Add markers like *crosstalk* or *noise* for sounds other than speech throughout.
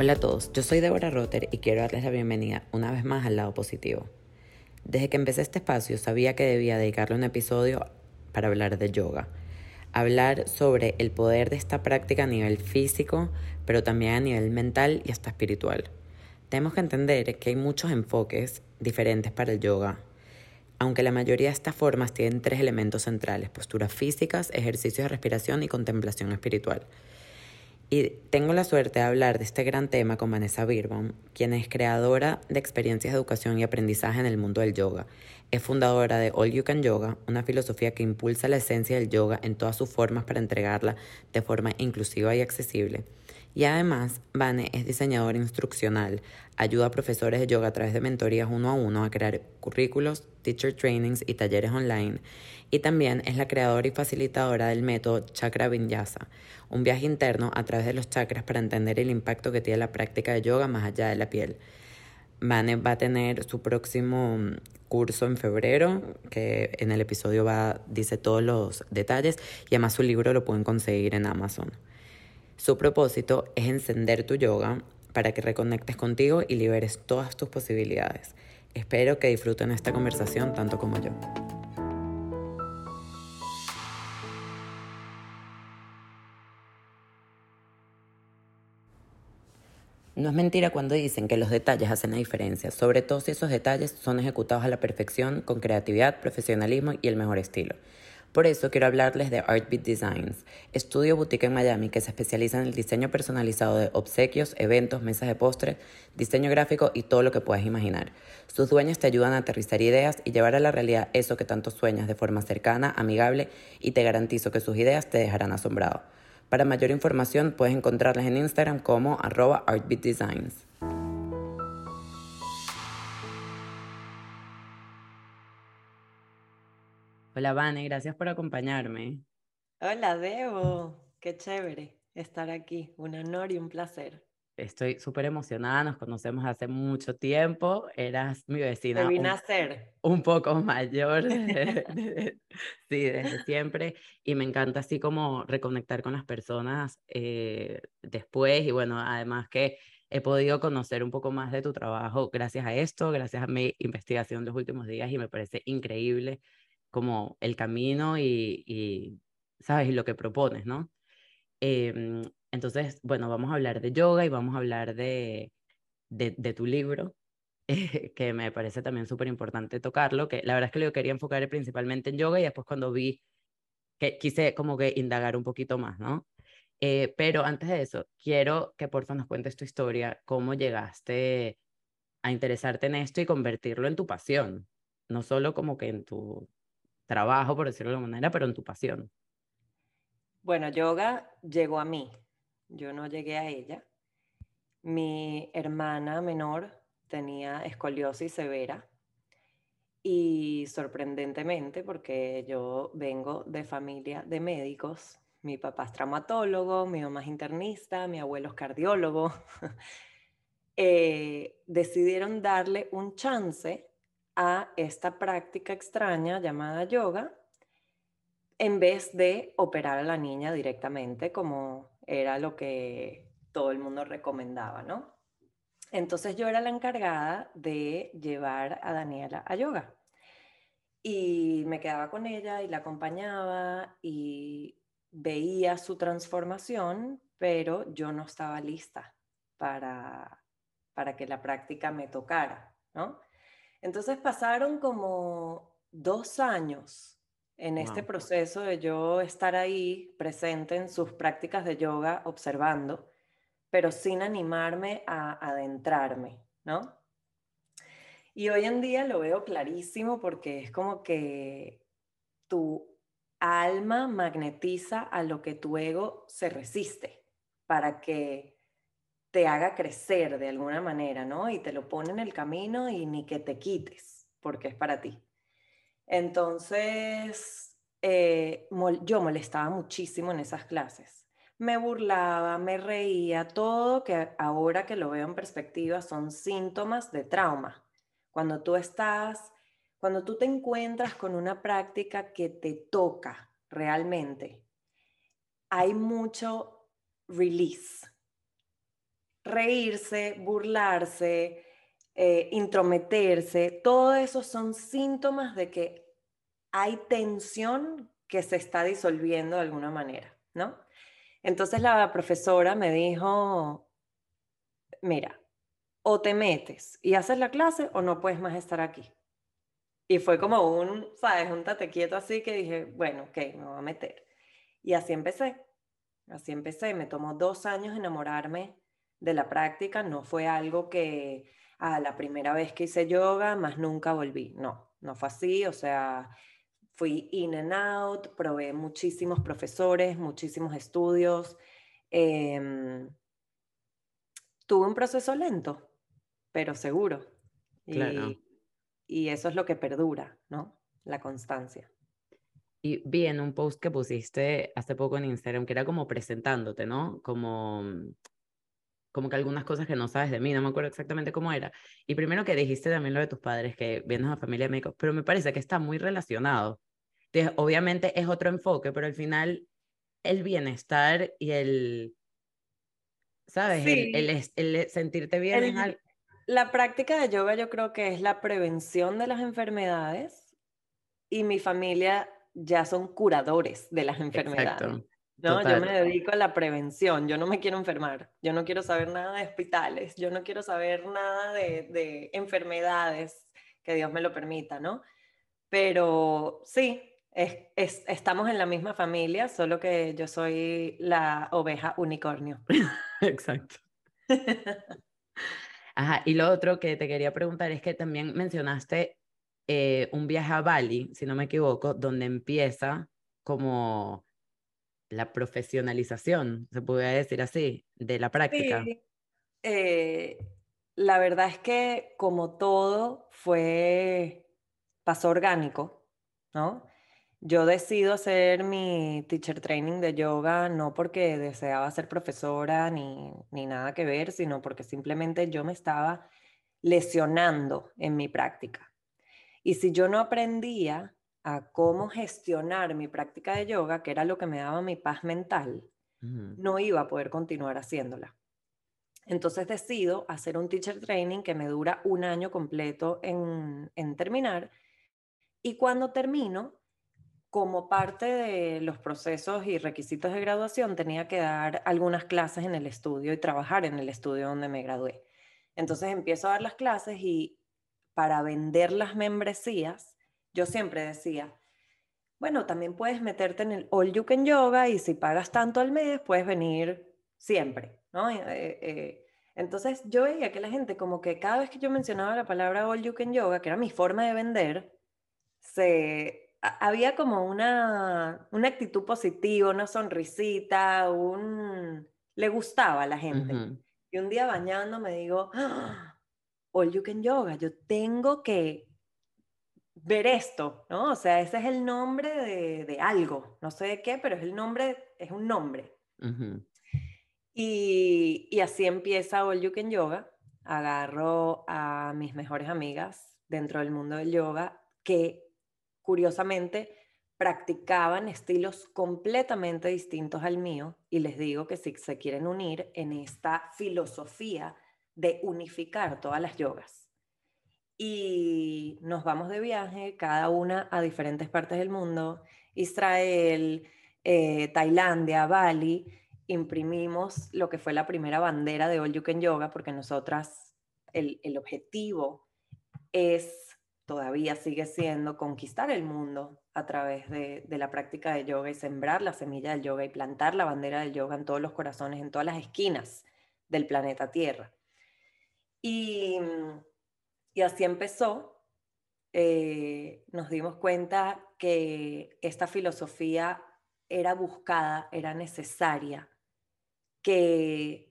Hola a todos, yo soy Deborah Rotter y quiero darles la bienvenida una vez más al lado positivo. Desde que empecé este espacio sabía que debía dedicarle un episodio para hablar de yoga. Hablar sobre el poder de esta práctica a nivel físico, pero también a nivel mental y hasta espiritual. Tenemos que entender que hay muchos enfoques diferentes para el yoga, aunque la mayoría de estas formas tienen tres elementos centrales, posturas físicas, ejercicios de respiración y contemplación espiritual. Y tengo la suerte de hablar de este gran tema con Vanessa Birbaum, quien es creadora de experiencias de educación y aprendizaje en el mundo del yoga. Es fundadora de All You Can Yoga, una filosofía que impulsa la esencia del yoga en todas sus formas para entregarla de forma inclusiva y accesible. Y además, Vane es diseñadora instruccional, ayuda a profesores de yoga a través de mentorías uno a uno a crear currículos, teacher trainings y talleres online. Y también es la creadora y facilitadora del método Chakra Vinyasa, un viaje interno a través de los chakras para entender el impacto que tiene la práctica de yoga más allá de la piel. Vane va a tener su próximo curso en febrero, que en el episodio va, dice todos los detalles, y además su libro lo pueden conseguir en Amazon. Su propósito es encender tu yoga para que reconectes contigo y liberes todas tus posibilidades. Espero que disfruten esta conversación tanto como yo. No es mentira cuando dicen que los detalles hacen la diferencia, sobre todo si esos detalles son ejecutados a la perfección, con creatividad, profesionalismo y el mejor estilo. Por eso quiero hablarles de Artbeat Designs, estudio boutique en Miami que se especializa en el diseño personalizado de obsequios, eventos, mesas de postres, diseño gráfico y todo lo que puedas imaginar. Sus dueños te ayudan a aterrizar ideas y llevar a la realidad eso que tanto sueñas de forma cercana, amigable y te garantizo que sus ideas te dejarán asombrado. Para mayor información puedes encontrarlas en Instagram como arroba artbeatdesigns. Hola Vane, gracias por acompañarme. Hola Debo, qué chévere estar aquí, un honor y un placer. Estoy súper emocionada, nos conocemos hace mucho tiempo, eras mi vecina. Te vine a ser. Un poco mayor, *laughs* sí, desde siempre, y me encanta así como reconectar con las personas eh, después, y bueno, además que he podido conocer un poco más de tu trabajo gracias a esto, gracias a mi investigación de los últimos días, y me parece increíble como el camino y, y ¿sabes? Y lo que propones, ¿no? Eh, entonces, bueno, vamos a hablar de yoga y vamos a hablar de, de, tu libro, *laughs* que me parece también súper importante tocarlo, que la verdad es que lo quería enfocar principalmente en yoga y después cuando vi que quise como que indagar un poquito más, ¿no? Eh, pero antes de eso, quiero que por favor nos cuentes tu historia, cómo llegaste a interesarte en esto y convertirlo en tu pasión, no solo como que en tu trabajo, por decirlo de alguna manera, pero en tu pasión. Bueno, yoga llegó a mí yo no llegué a ella. Mi hermana menor tenía escoliosis severa y sorprendentemente, porque yo vengo de familia de médicos, mi papá es traumatólogo, mi mamá es internista, mi abuelo es cardiólogo, *laughs* eh, decidieron darle un chance a esta práctica extraña llamada yoga en vez de operar a la niña directamente como era lo que todo el mundo recomendaba, ¿no? Entonces yo era la encargada de llevar a Daniela a yoga. Y me quedaba con ella y la acompañaba y veía su transformación, pero yo no estaba lista para, para que la práctica me tocara, ¿no? Entonces pasaron como dos años en este proceso de yo estar ahí presente en sus prácticas de yoga, observando, pero sin animarme a adentrarme, ¿no? Y hoy en día lo veo clarísimo porque es como que tu alma magnetiza a lo que tu ego se resiste para que te haga crecer de alguna manera, ¿no? Y te lo pone en el camino y ni que te quites, porque es para ti. Entonces, eh, yo molestaba muchísimo en esas clases. Me burlaba, me reía, todo que ahora que lo veo en perspectiva son síntomas de trauma. Cuando tú estás, cuando tú te encuentras con una práctica que te toca realmente, hay mucho release, reírse, burlarse, eh, intrometerse, todo eso son síntomas de que hay tensión que se está disolviendo de alguna manera, ¿no? Entonces la profesora me dijo, mira, o te metes y haces la clase o no puedes más estar aquí. Y fue como un, ¿sabes? Un tate quieto así que dije, bueno, ok, me voy a meter. Y así empecé. Así empecé. Me tomó dos años enamorarme de la práctica. No fue algo que a la primera vez que hice yoga, más nunca volví. No, no fue así. O sea, fui in and out, probé muchísimos profesores, muchísimos estudios. Em, tuve un proceso lento, pero seguro. Claro. Y, eso es lo que perdura, ¿no? La constancia. Y vi en un post que pusiste hace poco en Instagram que era como presentándote, ¿no? Como, como que algunas cosas que no sabes de mí, no me acuerdo exactamente cómo era. Y primero que dijiste también lo de tus padres, que vienes a familia de médicos, pero me parece que está muy relacionado. Entonces, obviamente es otro enfoque, pero al final el bienestar y el, ¿sabes? El, el, sentirte bien La práctica de yoga yo creo que es la prevención de las enfermedades y mi familia ya son curadores de las enfermedades. No, yo me dedico a la prevención, yo no me quiero enfermar, yo no quiero saber nada de hospitales, yo no quiero saber nada de, de enfermedades, que Dios me lo permita, ¿no? Pero sí, es, estamos en la misma familia, solo que yo soy la oveja unicornio. *laughs* Exacto. *laughs* Ajá, y lo otro que te quería preguntar es que también mencionaste eh, un viaje a Bali, si no me equivoco, donde empieza como la profesionalización, se puede decir así, de la práctica. Eh, la verdad es que como todo fue, pasó orgánico, ¿no? Yo decido hacer mi teacher training de yoga no porque deseaba ser profesora ni, ni nada que ver, sino porque simplemente yo me estaba lesionando en mi práctica. Y si yo no aprendía a cómo gestionar mi práctica de yoga, que era lo que me daba mi paz mental, no iba a poder continuar haciéndola. Entonces decido hacer un teacher training que me dura un año completo en, en terminar. Y cuando termino, como parte de los procesos y requisitos de graduación, tenía que dar algunas clases en el estudio y trabajar en el estudio donde me gradué. Entonces empiezo a dar las clases y para vender las membresías, yo siempre decía, bueno, también puedes meterte en el All You Can Yoga y si pagas tanto al mes, puedes venir siempre, ¿no? Eh, eh, entonces yo veía que la gente como que cada vez que yo mencionaba la palabra All You Can Yoga, que era mi forma de vender, se había como una, una actitud positiva, una sonrisita, un... le gustaba a la gente. Y un día bañando me digo, ¡Ah! All You Can Yoga, yo tengo que ver esto, ¿no? O sea, ese es el nombre de, de algo, no sé de qué, pero es el nombre, es un nombre. y, y así empieza All You Can Yoga. Agarro a mis mejores amigas dentro del mundo del yoga que curiosamente, practicaban estilos completamente distintos al mío y les digo que si se quieren unir en esta filosofía de unificar todas las yogas. Y nos vamos de viaje, cada una a diferentes partes del mundo, Israel, eh, Tailandia, Bali, imprimimos lo que fue la primera bandera de All You Can Yoga, porque nosotras, el, el objetivo es todavía sigue siendo conquistar el mundo a través de, la práctica de yoga y sembrar la semilla del yoga y plantar la bandera del yoga en todos los corazones, en todas las esquinas del planeta Tierra. Y, así empezó. Eh, nos dimos cuenta que esta filosofía era buscada, era necesaria, que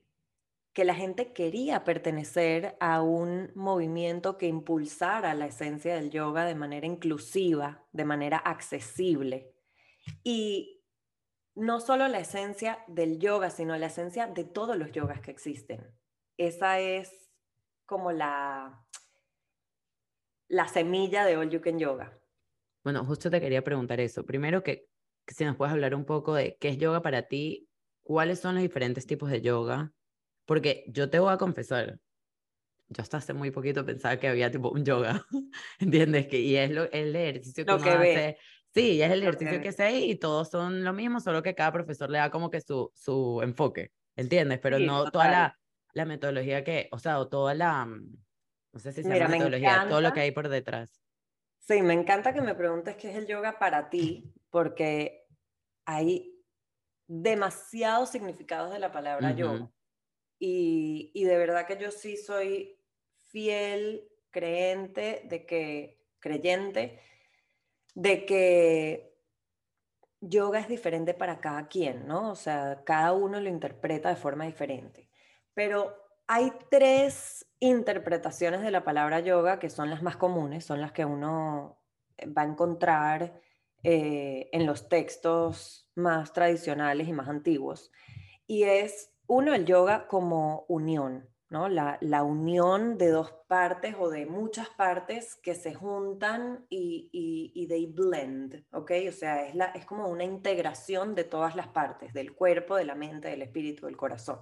que la gente quería pertenecer a un movimiento que impulsara la esencia del yoga de manera inclusiva, de manera accesible. Y no solo la esencia del yoga, sino la esencia de todos los yogas que existen. Esa es como la, la semilla de All You Can Yoga. Bueno, justo te quería preguntar eso. Primero, que, si nos puedes hablar un poco de qué es yoga para ti, cuáles son los diferentes tipos de yoga porque yo te voy a confesar, yo hasta hace muy poquito pensaba que había tipo un yoga, *laughs* ¿entiendes? Que, y es lo, el ejercicio que, lo que hace. Sí, es el ejercicio que, se ahí y todos son lo mismo, solo que cada profesor le da como que su, su enfoque, ¿entiendes? Pero no toda la, la metodología que, o sea, o toda la, mm, no sé si se llama metodología, todo lo que hay por detrás. Sí, me encanta que me preguntes qué es el yoga para ti, porque hay demasiados significados de la palabra yoga. Y, y, de verdad que yo sí soy fiel creente de que, creyente, de que yoga es diferente para cada quien, ¿no? O sea, cada uno lo interpreta de forma diferente. Pero hay tres interpretaciones de la palabra yoga que son las más comunes, son las que uno va a encontrar eh, en los textos más tradicionales y más antiguos. Y es, uno, el yoga como unión, ¿no? La, unión de dos partes o de muchas partes que se juntan y, y, y they blend, ¿ok? O sea, es, la, es como una integración de todas las partes, del cuerpo, de la mente, del espíritu, del corazón.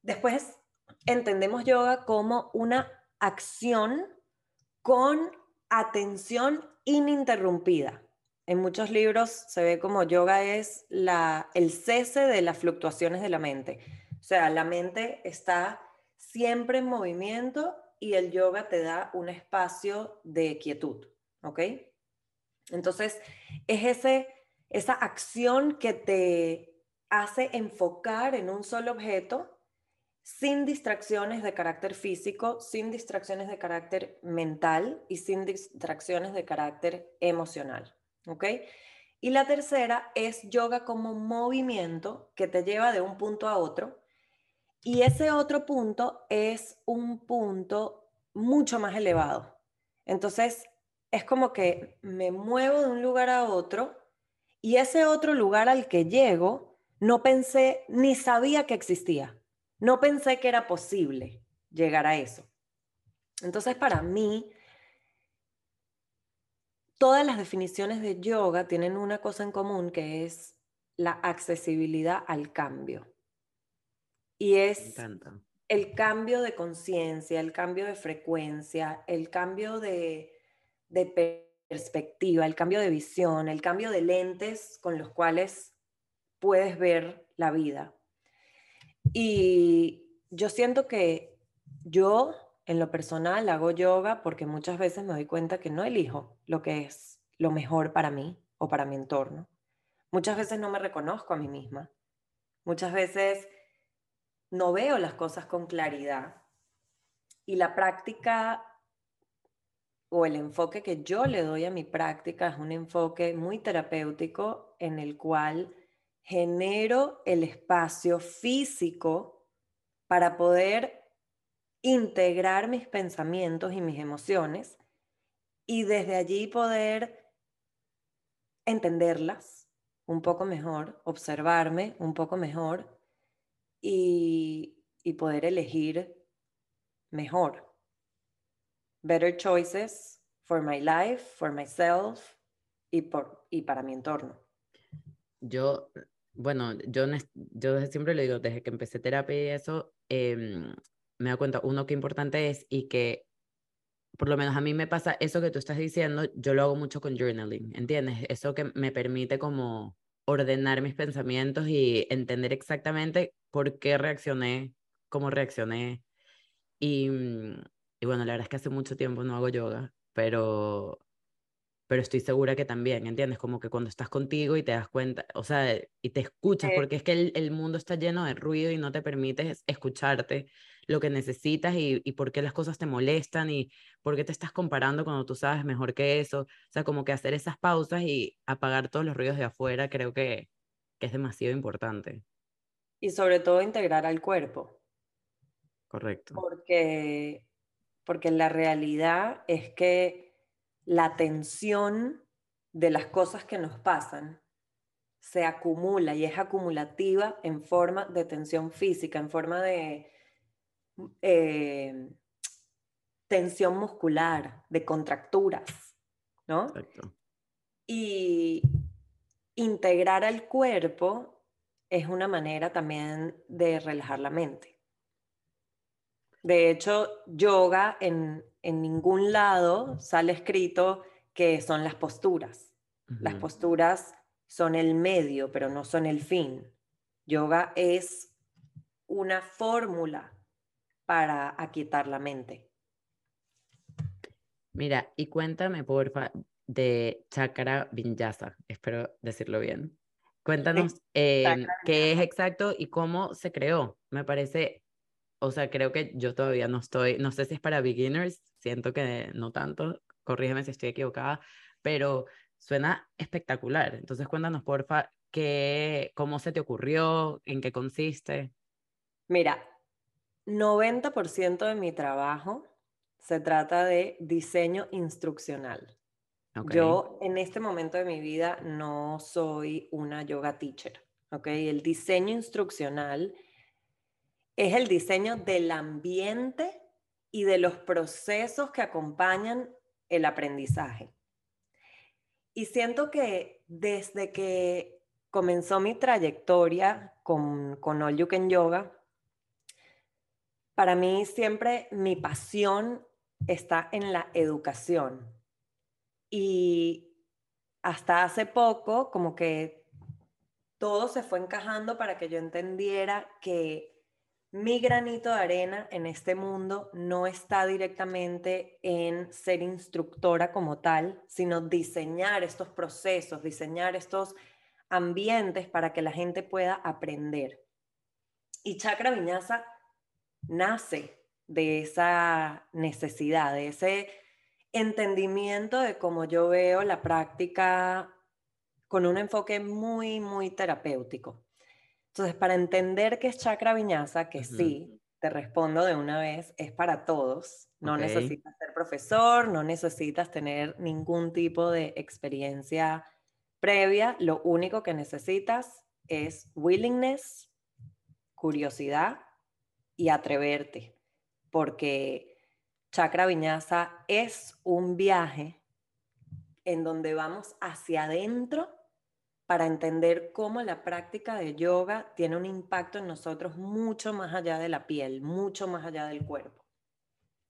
Después entendemos yoga como una acción con atención ininterrumpida. En muchos libros se ve como yoga es la, el cese de las fluctuaciones de la mente. O sea, la mente está siempre en movimiento y el yoga te da un espacio de quietud, ¿ok? Entonces, es ese, esa acción que te hace enfocar en un solo objeto sin distracciones de carácter físico, sin distracciones de carácter mental y sin distracciones de carácter emocional. ¿Ok? Y la tercera es yoga como movimiento que te lleva de un punto a otro. Y ese otro punto es un punto mucho más elevado. Entonces, es como que me muevo de un lugar a otro y ese otro lugar al que llego, no pensé ni sabía que existía. No pensé que era posible llegar a eso. Entonces, para mí, todas las definiciones de yoga tienen una cosa en común que es la accesibilidad al cambio. Y es el cambio de conciencia, el cambio de frecuencia, el cambio de, de perspectiva, el cambio de visión, el cambio de lentes con los cuales puedes ver la vida. Y yo siento que yo, en lo personal, hago yoga porque muchas veces me doy cuenta que no elijo lo que es lo mejor para mí o para mi entorno. Muchas veces no me reconozco a mí misma. Muchas veces no veo las cosas con claridad. Y la práctica o el enfoque que yo le doy a mi práctica es un enfoque muy terapéutico en el cual genero el espacio físico para poder integrar mis pensamientos y mis emociones y desde allí poder entenderlas un poco mejor, observarme un poco mejor y, poder elegir mejor. Better choices for my life, for myself y, por, y para mi entorno. Yo bueno, yo, yo siempre le digo, desde que empecé terapia y eso, em, me da cuenta, uno, qué importante es y que por lo menos a mí me pasa eso que tú estás diciendo, yo lo hago mucho con journaling, ¿entiendes? Eso que me permite como ordenar mis pensamientos y entender exactamente por qué reaccioné, cómo reaccioné. Y, mm, y bueno, la verdad es que hace mucho tiempo no hago yoga, pero pero estoy segura que también, ¿entiendes? Como que cuando estás contigo y te das cuenta, o sea, y te escuchas, porque es que el, el mundo está lleno de ruido y no te permites escucharte lo que necesitas y, y por qué las cosas te molestan y por qué te estás comparando cuando tú sabes mejor que eso. O sea, como que hacer esas pausas y apagar todos los ruidos de afuera creo que, que es demasiado importante. Y sobre todo integrar al cuerpo. Correcto. Porque, porque la realidad es que la tensión de las cosas que nos pasan se acumula y es acumulativa en forma de tensión física, en forma de eh, tensión muscular, de contracturas, ¿no? Y integrar al cuerpo es una manera también de relajar la mente. De hecho, yoga en, ningún lado sale escrito que son las posturas. Las posturas son el medio, pero no son el fin. Yoga es una fórmula para aquietar la mente. Mira, y cuéntame, porfa, de Chakra Vinyasa, espero decirlo bien. Cuéntanos em, qué es exacto y cómo se creó. Me parece, o sea, creo que yo todavía no estoy, no sé si es para beginners, siento que no tanto, corrígeme si estoy equivocada, pero suena espectacular. Entonces cuéntanos, porfa, qué, cómo se te ocurrió, en qué consiste. Mira, 90% de mi trabajo se trata de diseño instruccional. Yo en este momento de mi vida no soy una yoga teacher, ¿ok? El diseño instruccional es el diseño del ambiente y de los procesos que acompañan el aprendizaje. Y siento que desde que comenzó mi trayectoria con, con All You Can Yoga, para mí siempre mi pasión está en la educación. Y hasta hace poco, como que todo se fue encajando para que yo entendiera que mi granito de arena en este mundo no está directamente en ser instructora como tal, sino diseñar estos procesos, diseñar estos ambientes para que la gente pueda aprender. Y Chakra Viñasa nace de esa necesidad, de ese entendimiento de cómo yo veo la práctica con un enfoque muy, muy terapéutico. Entonces, para entender qué es chakra viñasa, que sí, te respondo de una vez, es para todos. No necesitas ser profesor, no necesitas tener ningún tipo de experiencia previa. Lo único que necesitas es willingness, curiosidad y atreverte, porque Chakra Viñasa es un viaje en donde vamos hacia adentro para entender cómo la práctica de yoga tiene un impacto en nosotros mucho más allá de la piel, mucho más allá del cuerpo.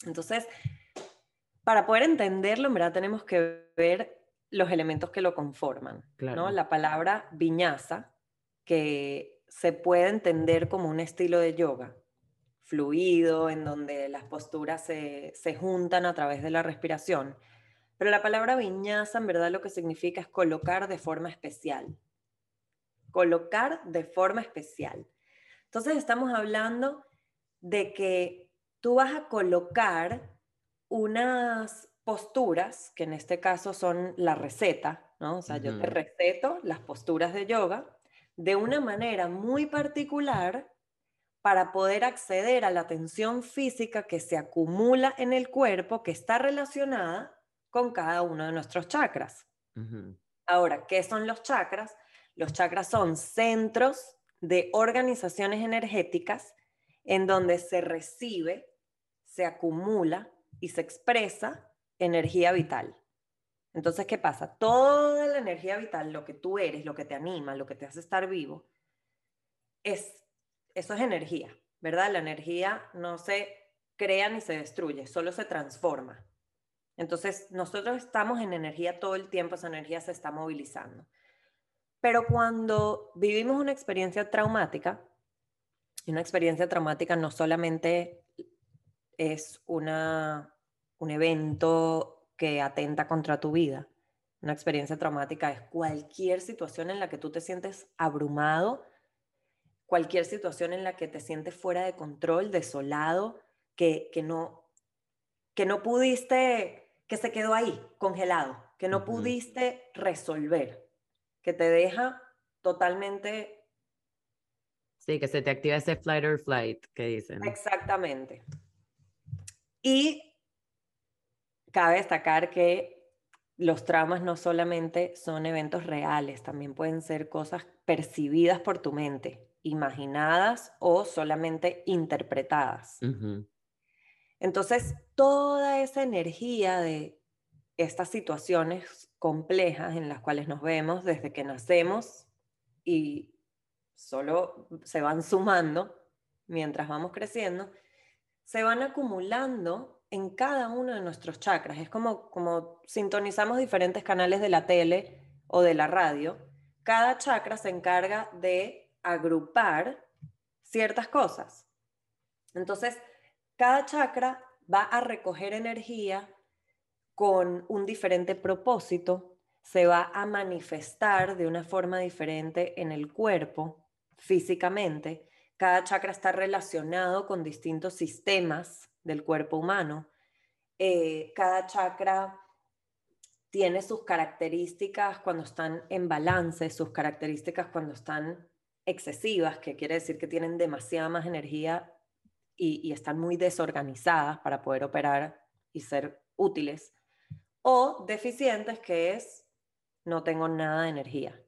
Entonces, para poder entenderlo, en verdad tenemos que ver los elementos que lo conforman. ¿no? La palabra viñasa, que se puede entender como un estilo de yoga, fluido, en donde las posturas se, juntan a través de la respiración. Pero la palabra viñasa en verdad lo que significa es colocar de forma especial. Colocar de forma especial. Entonces estamos hablando de que tú vas a colocar unas posturas, que en este caso son la receta, ¿no? O sea, yo te receto las posturas de yoga de una manera muy particular para poder acceder a la tensión física que se acumula en el cuerpo, que está relacionada con cada uno de nuestros chakras. Ahora, ¿qué son los chakras? Los chakras son centros de organizaciones energéticas en donde se recibe, se acumula y se expresa energía vital. Entonces, ¿qué pasa? Toda la energía vital, lo que tú eres, lo que te anima, lo que te hace estar vivo, es eso es energía, ¿verdad? La energía no se crea ni se destruye, solo se transforma. Entonces, nosotros estamos en energía todo el tiempo, esa energía se está movilizando. Pero cuando vivimos una experiencia traumática, y una experiencia traumática no solamente es una, un evento que atenta contra tu vida, una experiencia traumática es cualquier situación en la que tú te sientes abrumado cualquier situación en la que te sientes fuera de control, desolado, que, que, no, que no pudiste, que se quedó ahí, congelado, que no pudiste resolver, que te deja totalmente... Sí, que se te activa ese flight or flight que dicen. Exactamente. Y cabe destacar que los traumas no solamente son eventos reales, también pueden ser cosas percibidas por tu mente imaginadas o solamente interpretadas. Entonces, toda esa energía de estas situaciones complejas en las cuales nos vemos desde que nacemos y solo se van sumando mientras vamos creciendo, se van acumulando en cada uno de nuestros chakras. Es como, como sintonizamos diferentes canales de la tele o de la radio. Cada chakra se encarga de agrupar ciertas cosas. Entonces, cada chakra va a recoger energía con un diferente propósito, se va a manifestar de una forma diferente en el cuerpo, físicamente. Cada chakra está relacionado con distintos sistemas del cuerpo humano. Eh, cada chakra tiene sus características cuando están en balance, sus características cuando están excesivas, que quiere decir que tienen demasiada más energía y, y están muy desorganizadas para poder operar y ser útiles o deficientes, que es no tengo nada de energía,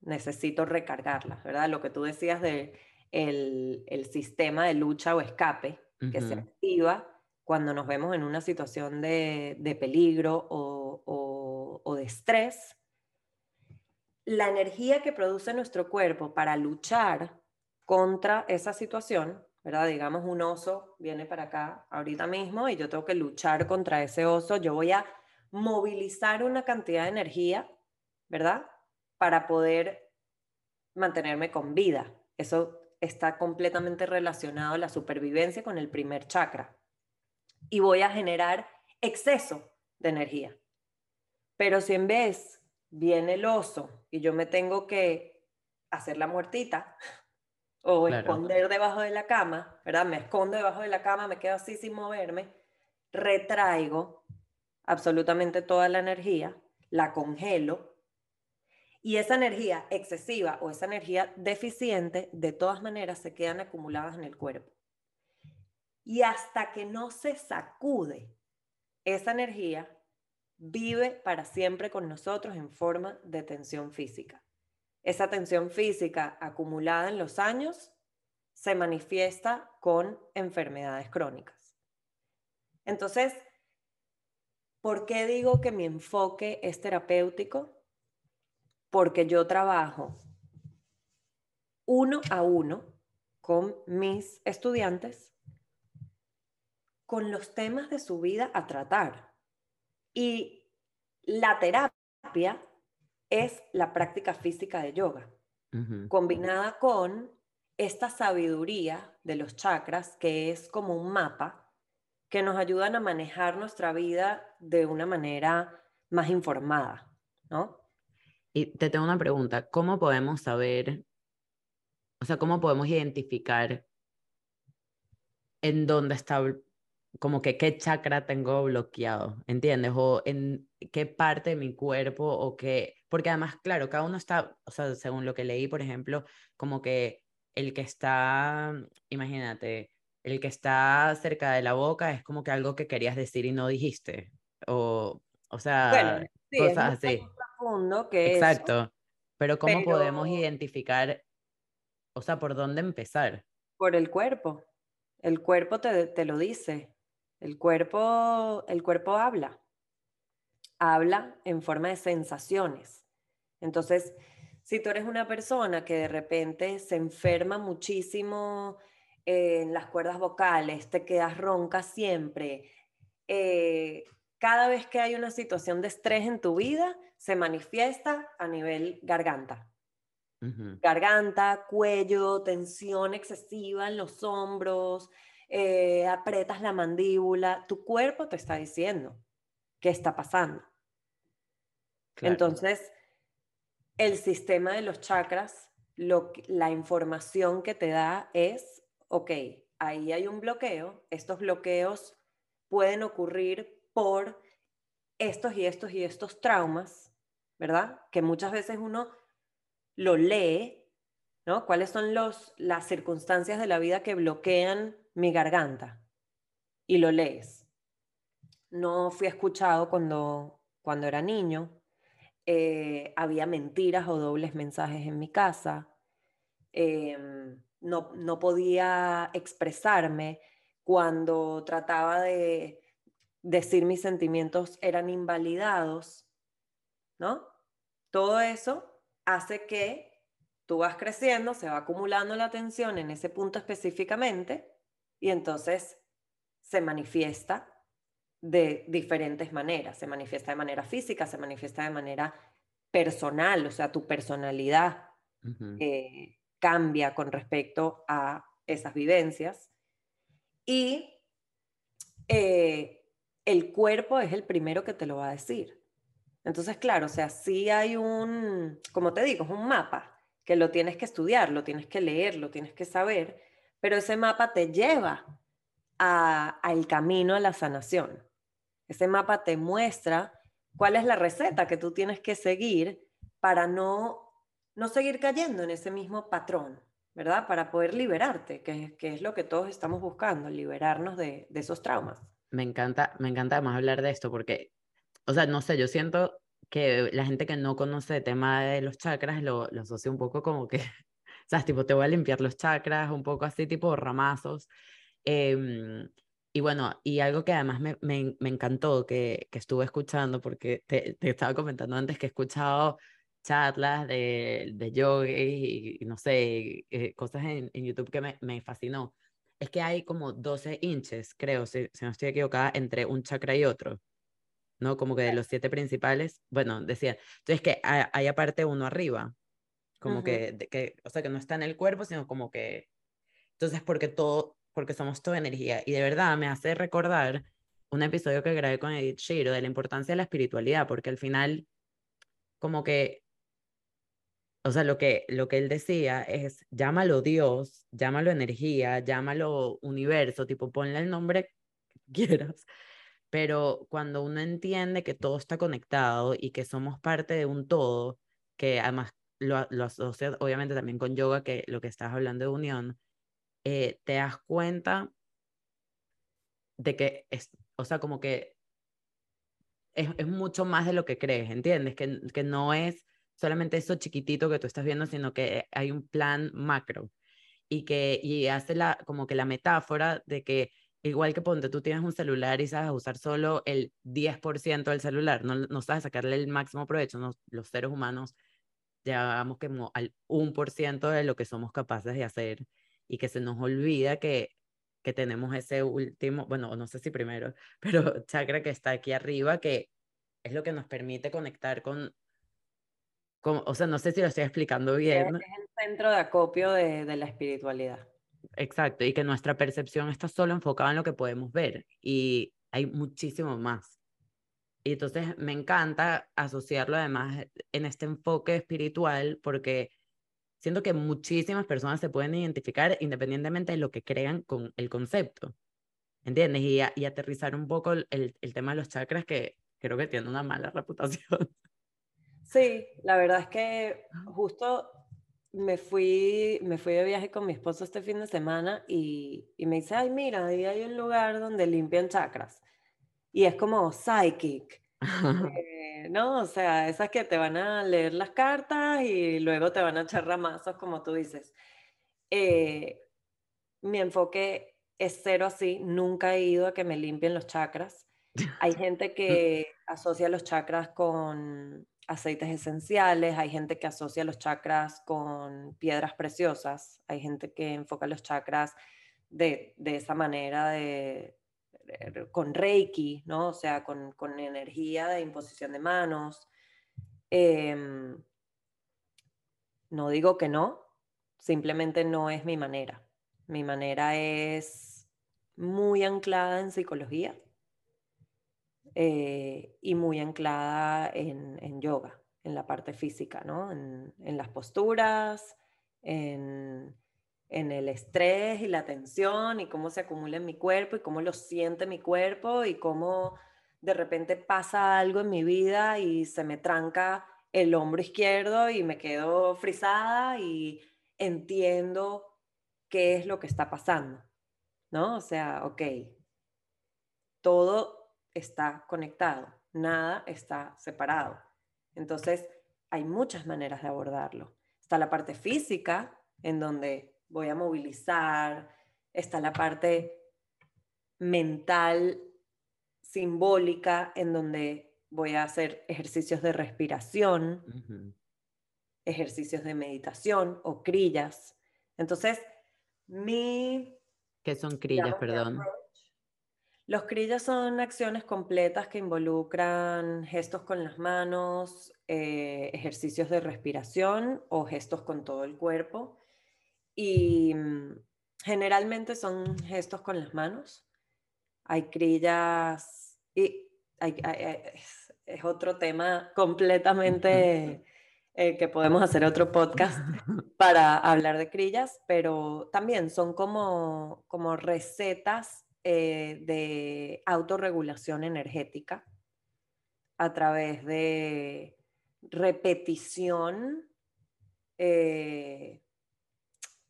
necesito recargarla, ¿verdad? Lo que tú decías de el, sistema de lucha o escape que se activa cuando nos vemos en una situación de, peligro o, o de estrés. La energía que produce nuestro cuerpo para luchar contra esa situación, ¿verdad? Digamos, un oso viene para acá ahorita mismo y yo tengo que luchar contra ese oso, yo voy a movilizar una cantidad de energía, ¿verdad? Para poder mantenerme con vida. Eso está completamente relacionado a la supervivencia con el primer chakra. Y voy a generar exceso de energía. Pero si en vez viene el oso y yo me tengo que hacer la muertita o esconder debajo de la cama, ¿verdad? Me escondo debajo de la cama, me quedo así sin moverme, retraigo absolutamente toda la energía, la congelo y esa energía excesiva o esa energía deficiente de todas maneras se quedan acumuladas en el cuerpo. Y hasta que no se sacude esa energía, vive para siempre con nosotros en forma de tensión física. Esa tensión física acumulada en los años se manifiesta con enfermedades crónicas. Entonces, ¿Por qué digo que mi enfoque es terapéutico? Porque yo trabajo uno a uno con mis estudiantes con los temas de su vida a tratar. Y la terapia es la práctica física de yoga, combinada con esta sabiduría de los chakras, que es como un mapa que nos ayudan a manejar nuestra vida de una manera más informada, ¿no? Y te tengo una pregunta, ¿cómo podemos saber, o sea, cómo podemos identificar en dónde está, como que qué chakra tengo bloqueado, ¿entiendes? O en qué parte de mi cuerpo o qué, porque además, claro, cada uno está, o sea, según lo que leí, por ejemplo, como que el que está, imagínate, el que está cerca de la boca es como que algo que querías decir y no dijiste. O, o sea, cosas así. Profundo que Exacto. Pero ¿cómo podemos identificar, o sea, por dónde empezar? Por el cuerpo. El cuerpo te, te lo dice. El cuerpo, el cuerpo habla. Habla en forma de sensaciones. Entonces, si tú eres una persona que de repente se enferma muchísimo en las cuerdas vocales, te quedas ronca siempre. Eh, cada vez que hay una situación de estrés en tu vida, se manifiesta a nivel garganta. Garganta, cuello, tensión excesiva en los hombros, eh, apretas la mandíbula, tu cuerpo te está diciendo qué está pasando. Entonces, el sistema de los chakras, la información que te da es ok, ahí hay un bloqueo, estos bloqueos pueden ocurrir por estos y estos y estos traumas, ¿verdad? Que muchas veces uno lo lee, ¿no? ¿Cuáles son los, las circunstancias de la vida que bloquean mi garganta? Y lo lees. No fui escuchado cuando, cuando era niño, eh, había mentiras o dobles mensajes en mi casa, eh, no, podía expresarme, cuando trataba de decir mis sentimientos eran invalidados, ¿no? Todo eso hace que tú vas creciendo, se va acumulando la tensión en ese punto específicamente y entonces se manifiesta de diferentes maneras. Se manifiesta de manera física, se manifiesta de manera personal, o sea, tu personalidad eh, cambia con respecto a esas vivencias. Y eh, el cuerpo es el primero que te lo va a decir. Entonces, claro, o sea, sí hay un, como te digo, es un mapa que lo tienes que estudiar, lo tienes que leer, lo tienes que saber, pero ese mapa te lleva al camino a la sanación. Ese mapa te muestra cuál es la receta que tú tienes que seguir para no, no seguir cayendo en ese mismo patrón, ¿verdad? Para poder liberarte, que, que es lo que todos estamos buscando, liberarnos de, de esos traumas. Me encanta, me encanta más hablar de esto porque, o sea, no sé, yo siento que la gente que no conoce el tema de los chakras lo, lo asocia un poco como que, *laughs* ¿sabes? Tipo, te voy a limpiar los chakras, un poco así, tipo ramazos. Eh, y bueno, y algo que además me, me, me encantó que, que, estuve escuchando, porque te, te, estaba comentando antes que he escuchado charlas de, de yoga y, no sé, eh, cosas en, en, YouTube que me, me, fascinó. Es que hay como 12 inches, creo, si, si, no estoy equivocada, entre un chakra y otro. ¿No? Como que de los siete principales, bueno, decía. Entonces que hay, hay aparte uno arriba, como que, de, que, o sea, que no está en el cuerpo, sino como que. Entonces, porque todo, porque somos toda energía. Y de verdad me hace recordar un episodio que grabé con Edith Shiro de la importancia de la espiritualidad, porque al final, como que, o sea, lo que, lo que él decía es, llámalo Dios, llámalo energía, llámalo universo, tipo, ponle el nombre que quieras. Pero cuando uno entiende que todo está conectado y que somos parte de un todo, que además lo, lo obviamente también con yoga, que lo que estás hablando de unión, eh, te das cuenta de que es, o sea, como que es, mucho más de lo que crees, ¿entiendes? Que, que no es solamente eso chiquitito que tú estás viendo, sino que hay un plan macro y que y hace la, como que la metáfora de que igual que ponte, tú tienes un celular y sabes usar solo el 10% del celular, no, no sabes sacarle el máximo provecho, no, los seres humanos llegamos como al 1% de lo que somos capaces de hacer y que se nos olvida que, que tenemos ese último, bueno, no sé si primero, *laughs* pero chakra que está aquí arriba, que es lo que nos permite conectar con, con o sea, no sé si lo estoy explicando bien. Es el centro de acopio de, de la espiritualidad. Exacto, y que nuestra percepción está solo enfocada en lo que podemos ver y hay muchísimo más. Y entonces me encanta asociarlo además en este enfoque espiritual porque siento que muchísimas personas se pueden identificar independientemente de lo que crean con el concepto. ¿Entiendes? Y, a, y aterrizar un poco el, el, tema de los chakras que creo que tiene una mala *laughs* reputación. Sí, la verdad es que justo me fui, me fui de viaje con mi esposo este fin de semana y, y me dice, ay, mira, ahí hay un lugar donde limpian chakras. Y es como psychic. Eh, ¿no? O sea, esas que te van a leer las cartas y luego te van a echar ramazos, como tú dices. Eh, mi enfoque es cero así, nunca he ido a que me limpien los chakras. Hay gente *laughs* que asocia los chakras con aceites esenciales, hay gente que asocia los chakras con piedras preciosas, hay gente que enfoca los chakras de, de esa manera de, con Reiki, ¿no? O sea, con, con energía de imposición de manos. Eh, no digo que no, simplemente no es mi manera. Mi manera es muy anclada en psicología eh, y muy anclada en, en, yoga, en la parte física, ¿no? En, en las posturas, en en el estrés y la tensión y cómo se acumula en mi cuerpo y cómo lo siente mi cuerpo y cómo de repente pasa algo en mi vida y se me tranca el hombro izquierdo y me quedo frisada y entiendo qué es lo que está pasando, ¿no? O sea, ok, todo está conectado, nada está separado. Entonces, hay muchas maneras de abordarlo. Está la parte física, en donde voy a movilizar, está la parte mental, simbólica, en donde voy a hacer ejercicios de respiración. Uh -huh. ejercicios de meditación o crillas. Entonces, mi... ¿Qué son crillas, perdón? Los crillas son acciones completas que involucran gestos con las manos, eh, ejercicios de respiración o gestos con todo el cuerpo. Y mm, generalmente son gestos con las manos. Hay crillas y es, otro tema completamente *laughs* eh, que podemos hacer otro podcast *laughs* para hablar de crillas, pero también son como, como recetas eh, de autorregulación energética a través de repetición, eh,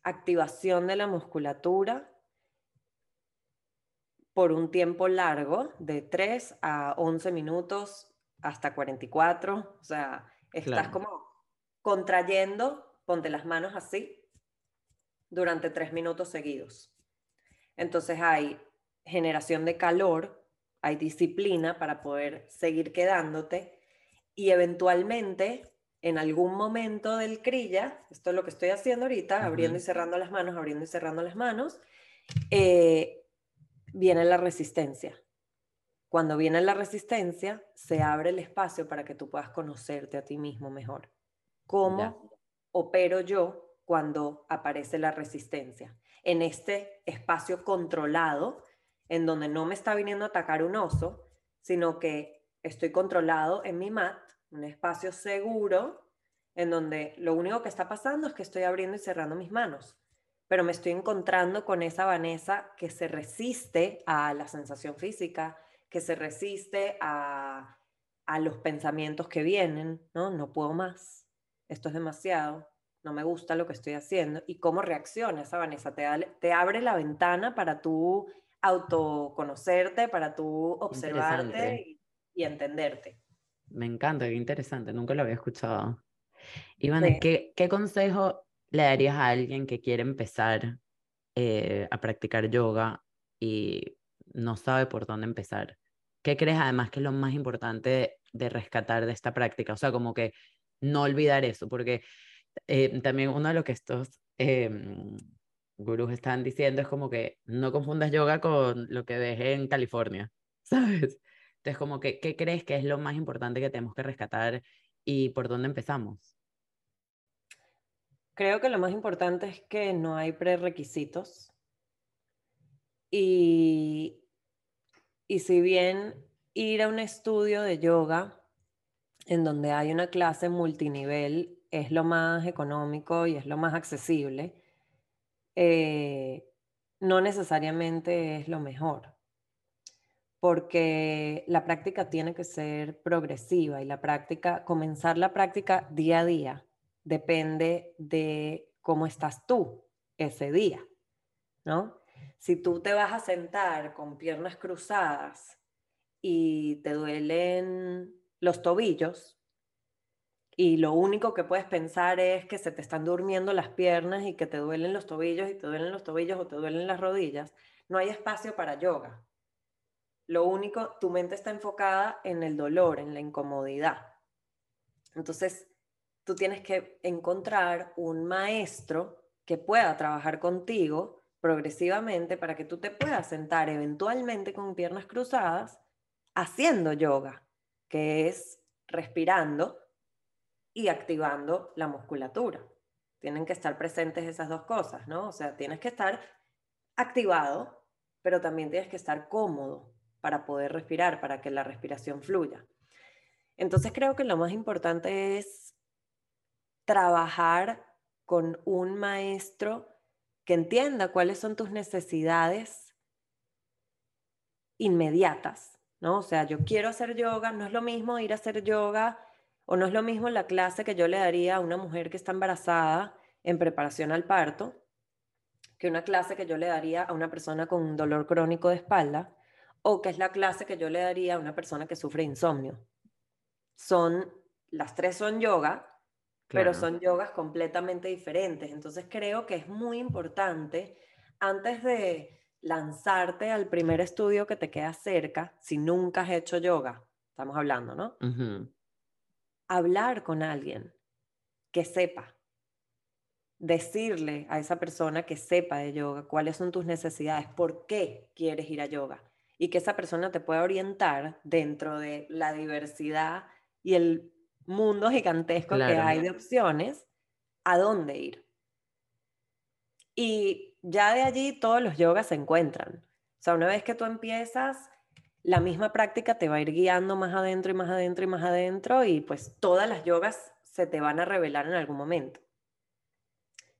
activación de la musculatura por un tiempo largo, de 3 a 11 minutos hasta 44. O sea, estás como contrayendo, ponte las manos así, durante 3 minutos seguidos. Entonces hay generación de calor, hay disciplina para poder seguir quedándote y eventualmente en algún momento del crilla, esto es lo que estoy haciendo ahorita, abriendo y cerrando las manos, abriendo y cerrando las manos, eh, viene la resistencia. Cuando viene la resistencia, se abre el espacio para que tú puedas conocerte a ti mismo mejor. ¿Cómo opero yo cuando aparece la resistencia? En este espacio controlado en donde no me está viniendo a atacar un oso, sino que estoy controlado en mi mat, un espacio seguro, en donde lo único que está pasando es que estoy abriendo y cerrando mis manos, pero me estoy encontrando con esa Vanessa que se resiste a la sensación física, que se resiste a, a los pensamientos que vienen, ¿no? No puedo más, esto es demasiado, no me gusta lo que estoy haciendo, y cómo reacciona esa Vanessa, te, te abre la ventana para tú autoconocerte, para tú observarte y, entenderte. Me encanta, qué interesante, nunca lo había escuchado. Iván, ¿qué, ¿qué, consejo le darías a alguien que quiere empezar eh, a practicar yoga y no sabe por dónde empezar? ¿Qué crees además que es lo más importante de, rescatar de esta práctica? O sea, como que no olvidar eso, porque eh, también uno de los que estos em, gurús están diciendo es como que no confundas yoga con lo que ves en California, *laughs* ¿sabes? Entonces, como que, ¿qué crees que es lo más importante que tenemos que rescatar y por dónde empezamos? Creo que lo más importante es que no hay prerequisitos. Y, y si bien ir a un estudio de yoga en donde hay una clase multinivel es lo más económico y es lo más accesible, eh, no necesariamente es lo mejor, porque la práctica tiene que ser progresiva y la práctica, comenzar la práctica día a día, depende de cómo estás tú ese día, ¿no? Si tú te vas a sentar con piernas cruzadas y te duelen los tobillos, y lo único que puedes pensar es que se te están durmiendo las piernas y que te duelen los tobillos y te duelen los tobillos o te duelen las rodillas, no hay espacio para yoga. Lo único, tu mente está enfocada en el dolor, en la incomodidad. Entonces, tú tienes que encontrar un maestro que pueda trabajar contigo progresivamente para que tú te puedas sentar eventualmente con piernas cruzadas haciendo yoga, que es respirando y activando la musculatura. Tienen que estar presentes esas dos cosas, ¿no? O sea, tienes que estar activado, pero también tienes que estar cómodo para poder respirar, para que la respiración fluya. Entonces creo que lo más importante es trabajar con un maestro que entienda cuáles son tus necesidades inmediatas, ¿no? O sea, yo quiero hacer yoga, no es lo mismo ir a hacer yoga o no es lo mismo la clase que yo le daría a una mujer que está embarazada en preparación al parto que una clase que yo le daría a una persona con un dolor crónico de espalda o que es la clase que yo le daría a una persona que sufre insomnio. Son, las tres son yoga, pero son yogas completamente diferentes. Entonces creo que es muy importante, antes de lanzarte al primer estudio que te queda cerca, si nunca has hecho yoga, estamos hablando, ¿no? hablar con alguien que sepa. Decirle a esa persona que sepa de yoga cuáles son tus necesidades, por qué quieres ir a yoga y que esa persona te pueda orientar dentro de la diversidad y el mundo gigantesco que hay de opciones, a dónde ir. Y ya de allí todos los yogas se encuentran. O sea, una vez que tú empiezas, la misma práctica te va a ir guiando más adentro y más adentro y más adentro y pues todas las yogas se te van a revelar en algún momento.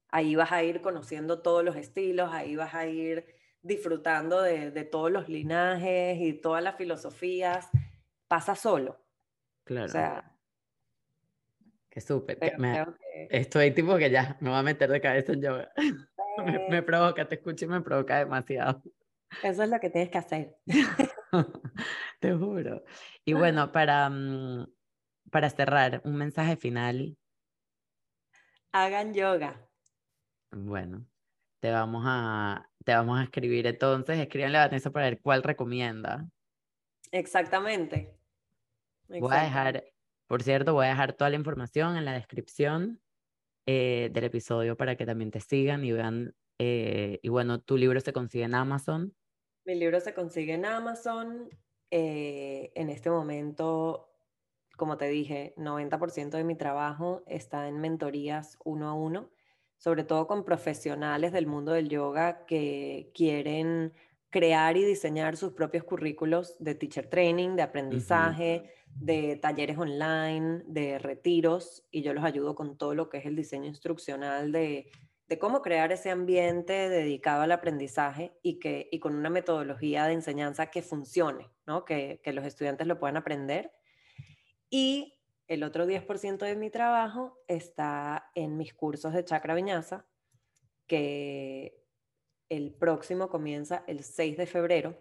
Ahí vas a ir conociendo todos los estilos, ahí vas a ir disfrutando de, todos los linajes y todas las filosofías. Pasa solo. Claro. O sea, Qué súper. Estoy tipo que ya me voy a meter de cabeza en yoga. *laughs* me, provoca, te escucho y me provoca demasiado. Eso es lo que tienes que hacer. *laughs* te juro. Y bueno, para, mm, para cerrar, un mensaje final. Hagan yoga. Bueno, te vamos a, te vamos a escribir entonces. Escríbanle a Vanessa para ver cuál recomienda. Exactamente. Voy a dejar por cierto, voy a dejar toda la información en la descripción eh, del episodio para que también te sigan y vean. Eh, y bueno, tu libro se consigue en Amazon. Mi libro se consigue en Amazon. Eh, en este momento, como te dije, 90% de mi trabajo está en mentorías uno a uno, sobre todo con profesionales del mundo del yoga que quieren crear y diseñar sus propios currículos de teacher training, de aprendizaje de talleres online, de retiros, y yo los ayudo con todo lo que es el diseño instruccional de, cómo crear ese ambiente dedicado al aprendizaje y, que, y con una metodología de enseñanza que funcione, ¿no? que, los estudiantes lo puedan aprender. Y el otro 10% de mi trabajo está en mis cursos de chakra viñasa, que el próximo comienza el 6 de febrero.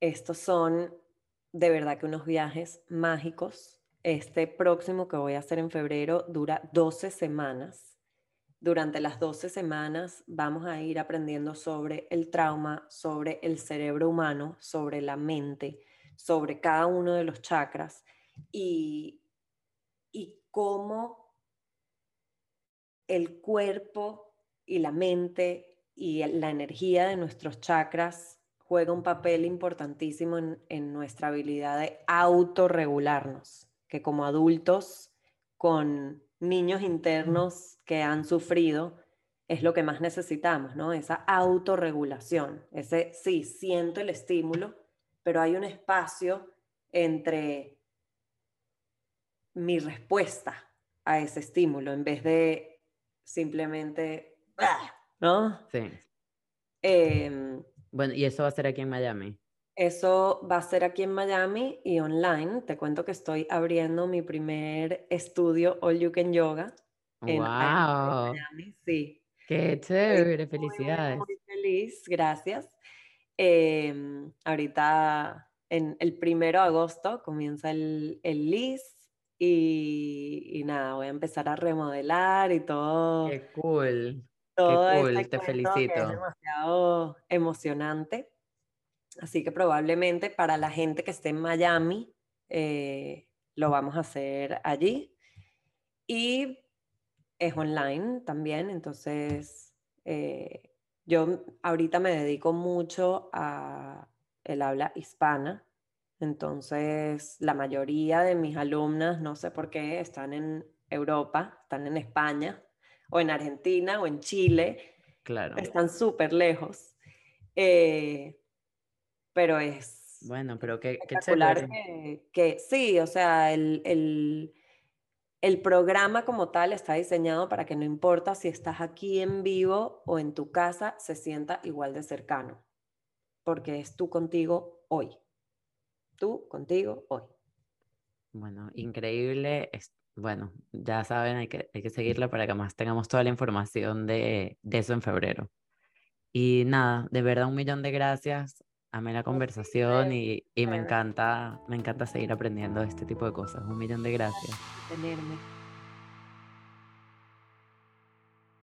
Estos son de verdad que unos viajes mágicos. Este próximo que voy a hacer en febrero dura 12 semanas. Durante las 12 semanas vamos a ir aprendiendo sobre el trauma, sobre el cerebro humano, sobre la mente, sobre cada uno de los chakras y, y cómo el cuerpo y la mente y la energía de nuestros chakras juega un papel importantísimo en, nuestra habilidad de autorregularnos, que como adultos con niños internos que han sufrido, es lo que más necesitamos, ¿no? Esa autorregulación, ese, sí, siento el estímulo, pero hay un espacio entre mi respuesta a ese estímulo en vez de simplemente. ¿no? Sí. Eh, bueno, ¿y eso va a ser aquí en Miami? Eso va a ser aquí en Miami y online. Te cuento que estoy abriendo mi primer estudio All You Can Yoga. En, Miami. Sí. Qué chévere, felicidades. Muy, feliz, gracias. Em, ahorita, en el primero de agosto, comienza el, el LIS y, y, nada, voy a empezar a remodelar y todo. Qué cool. Todo Qué cool, te felicito. es demasiado emocionante. Así que probablemente para la gente que esté en Miami, eh, lo vamos a hacer allí. Y es online también, entonces eh, yo ahorita me dedico mucho a el habla hispana. Entonces, la mayoría de mis alumnas, no sé por qué, están en Europa, están en España, o en Argentina o en Chile. Claro. Están súper lejos. Eh, pero es... Bueno, pero qué, qué que, que, sí, o sea, el, el, el programa como tal está diseñado para que no importa si estás aquí en vivo o en tu casa, se sienta igual de cercano, porque es tú contigo hoy. Tú contigo hoy. Bueno, increíble bueno, ya saben, hay que, hay que seguirla para que más tengamos toda la información de, de eso en febrero. Y nada, de verdad un millón de gracias. Amé la conversación y, y me encanta, me encanta seguir aprendiendo este tipo de cosas. Un millón de gracias. Tenerme.